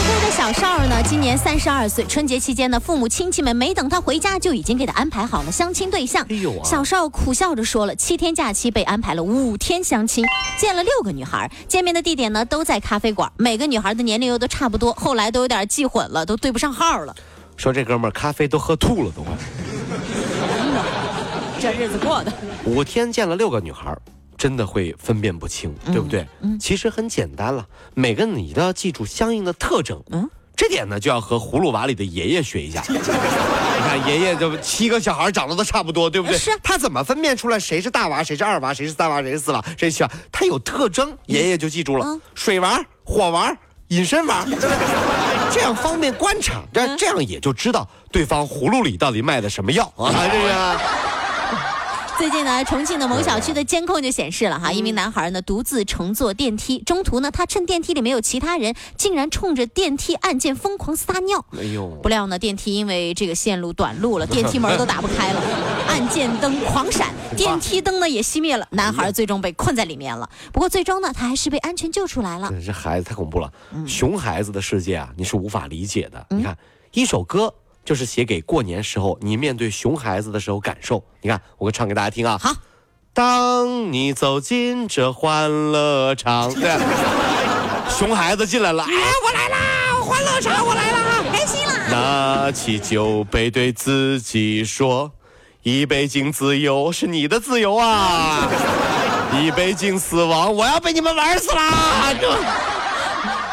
安徽的小邵儿呢，今年三十二岁。春节期间呢，父母亲戚们没等他回家，就已经给他安排好了相亲对象。哎呦啊小邵苦笑着说了，七天假期被安排了五天相亲，见了六个女孩，见面的地点呢都在咖啡馆，每个女孩的年龄又都差不多，后来都有点记混了，都对不上号了。说这哥们儿咖啡都喝吐了，都快。这日子过的，五天见了六个女孩儿，真的会分辨不清，对不对？其实很简单了，每个你都要记住相应的特征。嗯这点呢，就要和葫芦娃里的爷爷学一下。你看爷爷这七个小孩长得都差不多，对不对？是他怎么分辨出来谁是大娃，谁是二娃，谁是三娃，谁是四娃，谁是七娃？他有特征，爷爷就记住了：嗯水娃、火娃、隐身娃？这样方便观察，这这样也就知道对方葫芦里到底卖的什么药啊？这个。最近呢，重庆的某小区的监控就显示了哈，一名男孩呢独自乘坐电梯，中途呢他趁电梯里没有其他人，竟然冲着电梯按键疯狂撒尿。哎呦，不料呢，电梯因为这个线路短路了，电梯门都打不开了，按键灯狂闪，电梯灯呢也熄灭了，男孩最终被困在里面了。不过最终呢，他还是被安全救出来了。这孩子太恐怖了。熊孩子的世界啊，你是无法理解的。你看，一首歌就是写给过年时候你面对熊孩子的时候感受。你看，我给唱给大家听啊。好。当你走进这欢乐场，对，熊孩子进来了，哎，我来啦，欢乐场，我来啦，开心啦！拿起酒杯对自己说：“一杯敬自由是你的自由啊，一杯敬死亡，我要被你们玩死啦！”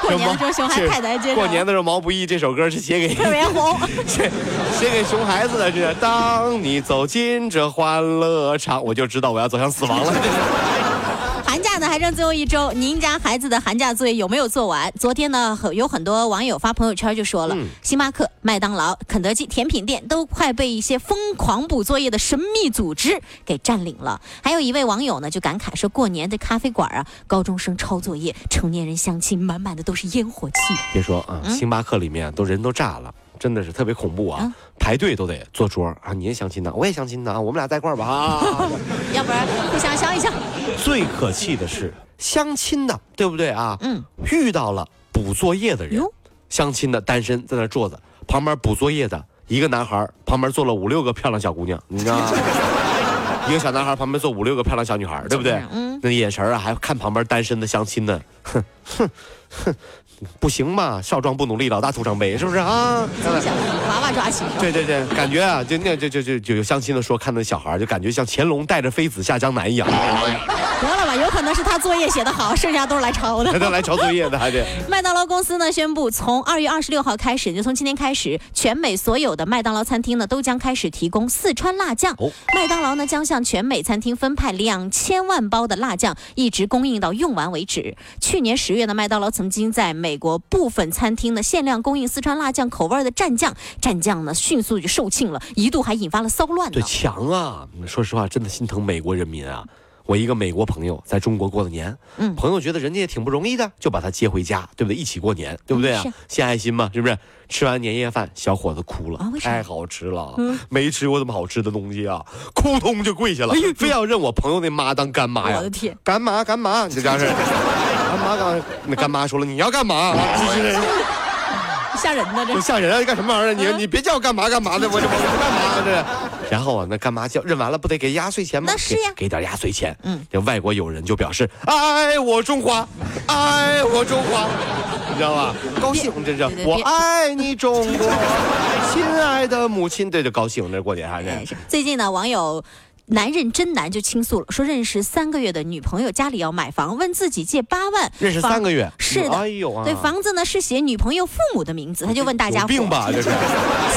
这过年的时候熊孩子太难接受过年的时候，毛不易这首歌是写给特别红。写写给熊孩子的，是当你走进这欢乐场，我就知道我要走向死亡了。还剩最后一周，您家孩子的寒假作业有没有做完？昨天呢，很有很多网友发朋友圈就说了，嗯星巴克、麦当劳、肯德基甜品店都快被一些疯狂补作业的神秘组织给占领了。还有一位网友呢就感慨说，过年的咖啡馆啊，高中生抄作业，成年人相亲，满满的都是烟火气。别说啊，星巴克里面都人都炸了。真的是特别恐怖啊！嗯排队都得坐桌啊！你也相亲呢，我也相亲呢啊！我们俩在一块儿吧啊！要不然互相相一相。最可气的是相亲的，对不对啊？嗯，遇到了补作业的人，相亲的单身在那坐着，旁边补作业的一个男孩旁边坐了五六个漂亮小姑娘，你知道吗？一个小男孩旁边坐五六个漂亮小女孩，对不对？嗯，那眼神啊，还看旁边单身的相亲的，哼哼哼，不行嘛，少壮不努力，老大徒伤悲，是不是啊？小娃娃抓起。对对对，感觉啊，就那就就就就有相亲的说，看那小孩就感觉像乾隆带着妃子下江南一样，得了吧，有可能是他作业写得好，剩下都是来抄的还。得来抄作业的，还得。麦当劳公司呢宣布，从二月二十六号开始，就从今天开始，全美所有的麦当劳餐厅呢都将开始提供四川辣酱。哦麦当劳呢将向全美餐厅分派两千万包的辣酱，一直供应到用完为止。去年十月呢，麦当劳曾经在美国部分餐厅呢限量供应四川辣酱口味的蘸酱，蘸酱呢迅速就售罄了，一度还引发了骚乱对，呢。强啊！说实话，真的心疼美国人民啊。我一个美国朋友在中国过的年，嗯朋友觉得人家也挺不容易的，就把他接回家，对不对？一起过年，对不对啊是？献爱心嘛，是不是？吃完年夜饭，小伙子哭了，啊太好吃了，嗯没吃过这么好吃的东西啊，扑通就跪下了，非要认我朋友那妈当干妈呀！我的天，干妈干妈，这家是 干妈干那干妈说了，你要干嘛？吓人呢这这。吓人啊！你干什么玩意儿？你你别叫我干嘛干嘛的，我这 干嘛这。然后啊，那干嘛叫认完了不得给压岁钱吗？那是呀给给点压岁钱。嗯，这外国友人就表示爱我中华，爱我中华，你知道吧？高兴，这是我爱你中国，亲爱的母亲，这就高兴，这过年还是最近呢，网友。男人真难就倾诉了，说认识三个月的女朋友家里要买房，问自己借八万，认识三个月，是的哎呦啊，对，房子呢是写女朋友父母的名字，他就问大家伙有病吧？这是。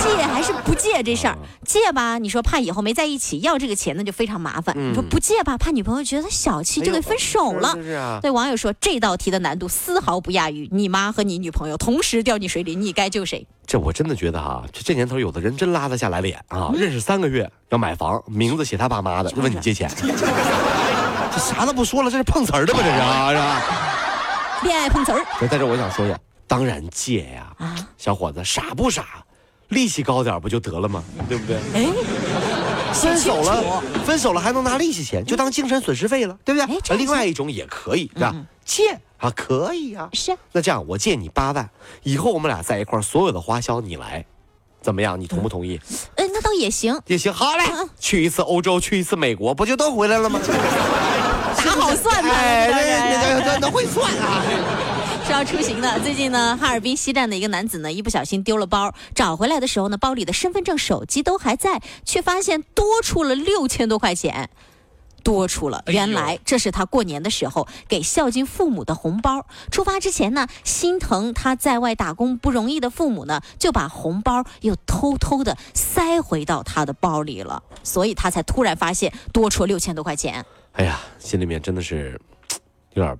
借还是不借这事儿啊？借吧，你说怕以后没在一起，要这个钱那就非常麻烦；嗯你说不借吧，怕女朋友觉得小气，就给分手了。对网友说，这道题的难度丝毫不亚于你妈和你女朋友同时掉进水里，你该救谁？这我真的觉得哈、这这年头有的人真拉得下来脸啊！认识三个月要买房，名字写他爸妈的，问你借钱。这啥都不说了，这是碰瓷儿的吧？这是啊，是吧？恋爱碰瓷儿在这我想说呀，当然借呀，啊！小伙子傻不傻？利息高点不就得了吗？对不对？哎，分手了，分手了还能拿利息钱，就当精神损失费了，对不对？另外一种也可以，是吧？借啊，可以呀、是那这样，我借你八万，以后我们俩在一块儿，所有的花销你来，怎么样？你同不同意？嗯，那倒也行，也行，好嘞嗯，去一次欧洲，去一次美国，不就都回来了吗？打好算盘哎，了，这这这这会算啊！是要出行的。最近呢，哈尔滨西站的一个男子呢，一不小心丢了包，找回来的时候呢，包里的身份证、手机都还在，却发现多出了六千多块钱。多出了，原来这是他过年的时候给孝敬父母的红包。出发之前呢，心疼他在外打工不容易的父母呢，就把红包又偷偷的塞回到他的包里了，所以他才突然发现多出六千多块钱。哎呀，心里面真的是有点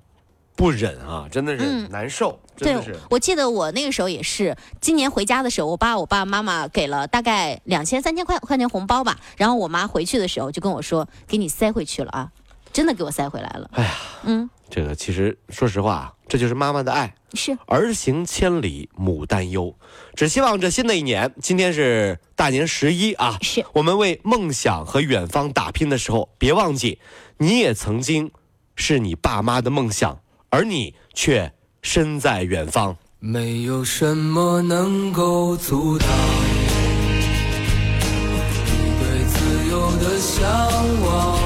不忍啊，真的是嗯。难受，真的对是。，我记得我那个时候也是，今年回家的时候，我爸、我爸妈妈给了大概两千、三千块块钱红包吧，然后我妈回去的时候就跟我说，给你塞回去了啊，真的给我塞回来了。哎呀，嗯，这个其实说实话啊，这就是妈妈的爱。是，儿行千里母担忧，只希望这新的一年，今天是大年十一啊，是。我们为梦想和远方打拼的时候，别忘记，你也曾经是你爸妈的梦想，而你却身在远方。没有什么能够阻挡你对自由的向往，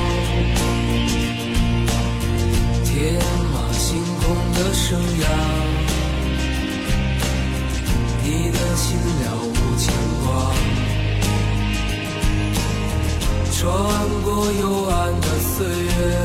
天马行空的生涯，你的心了无牵挂，穿过幽暗的岁月。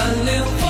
蓝莲花。